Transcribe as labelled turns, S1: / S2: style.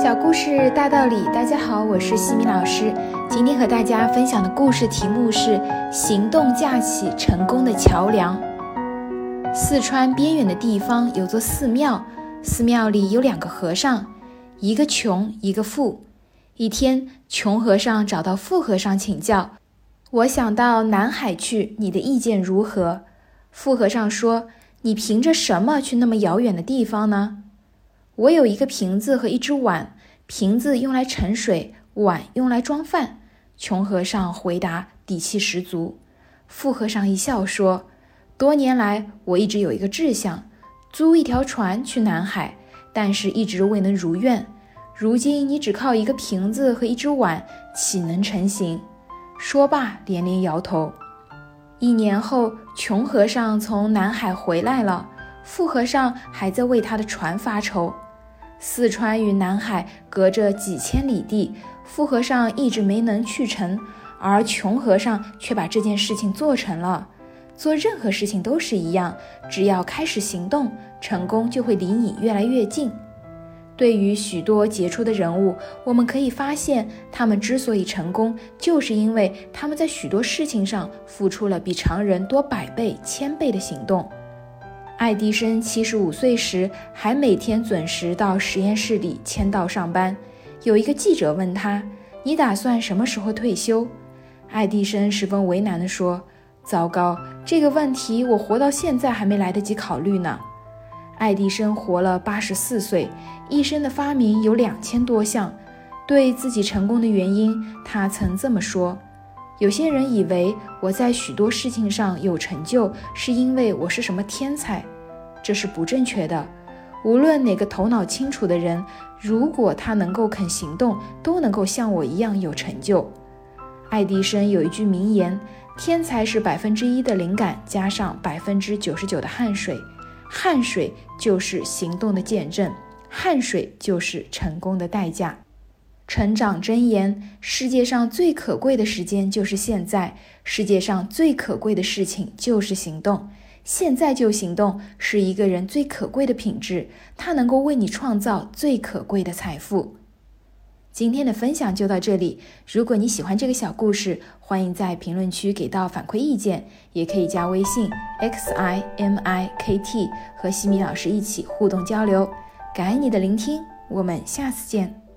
S1: 小故事大道理，大家好，我是西米老师。今天和大家分享的故事题目是“行动架起成功的桥梁”。四川边远的地方有座寺庙，寺庙里有两个和尚，一个穷，一个富。一天，穷和尚找到富和尚请教：“我想到南海去，你的意见如何？”富和尚说：“你凭着什么去那么遥远的地方呢？”我有一个瓶子和一只碗，瓶子用来盛水，碗用来装饭。穷和尚回答，底气十足。富和尚一笑说：“多年来，我一直有一个志向，租一条船去南海，但是一直未能如愿。如今你只靠一个瓶子和一只碗，岂能成行？”说罢，连连摇头。一年后，穷和尚从南海回来了，富和尚还在为他的船发愁。四川与南海隔着几千里地，富和尚一直没能去成，而穷和尚却把这件事情做成了。做任何事情都是一样，只要开始行动，成功就会离你越来越近。对于许多杰出的人物，我们可以发现，他们之所以成功，就是因为他们在许多事情上付出了比常人多百倍、千倍的行动。爱迪生七十五岁时，还每天准时到实验室里签到上班。有一个记者问他：“你打算什么时候退休？”爱迪生十分为难地说：“糟糕，这个问题我活到现在还没来得及考虑呢。”爱迪生活了八十四岁，一生的发明有两千多项。对自己成功的原因，他曾这么说。有些人以为我在许多事情上有成就，是因为我是什么天才，这是不正确的。无论哪个头脑清楚的人，如果他能够肯行动，都能够像我一样有成就。爱迪生有一句名言：“天才是百分之一的灵感加上百分之九十九的汗水，汗水就是行动的见证，汗水就是成功的代价。”成长箴言：世界上最可贵的时间就是现在，世界上最可贵的事情就是行动。现在就行动，是一个人最可贵的品质，它能够为你创造最可贵的财富。今天的分享就到这里，如果你喜欢这个小故事，欢迎在评论区给到反馈意见，也可以加微信 x i m i k t 和西米老师一起互动交流。感恩你的聆听，我们下次见。